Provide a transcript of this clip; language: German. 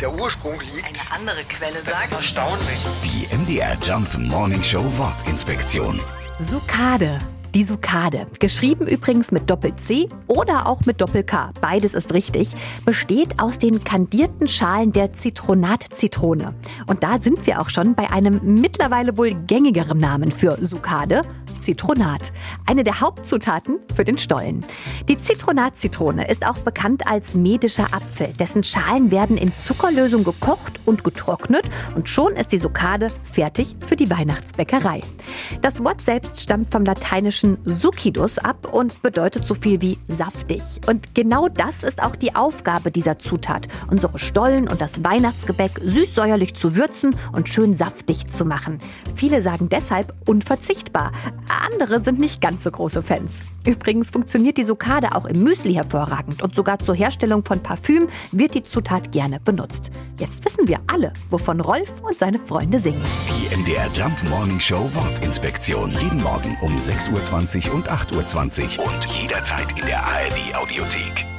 der Ursprung liegt. Eine andere Quelle Das ist sagt. erstaunlich. Die MDR Jump Morning Show Wortinspektion. Sukade. Die Sukade, geschrieben übrigens mit Doppel-C oder auch mit Doppel-K, beides ist richtig, besteht aus den kandierten Schalen der Zitronatzitrone. Und da sind wir auch schon bei einem mittlerweile wohl gängigeren Namen für Sukade, Zitronat. Eine der Hauptzutaten für den Stollen. Die Zitronatzitrone ist auch bekannt als medischer Apfel. Dessen Schalen werden in Zuckerlösung gekocht und getrocknet und schon ist die Sukade fertig für die Weihnachtsbäckerei. Das Wort selbst stammt vom lateinischen succidus ab und bedeutet so viel wie saftig. Und genau das ist auch die Aufgabe dieser Zutat, unsere Stollen und das Weihnachtsgebäck süß-säuerlich zu würzen und schön saftig zu machen. Viele sagen deshalb unverzichtbar. Andere sind nicht ganz so große Fans. Übrigens funktioniert die Sukade auch im Müsli hervorragend und sogar zur Herstellung von Parfüm wird die Zutat gerne benutzt. Jetzt wissen wir alle, wovon Rolf und seine Freunde singen. Die MDR Jump Morning Show Wortinspektion. Jeden Morgen um 6.20 Uhr und 8.20 Uhr und jederzeit in der ARD Audiothek.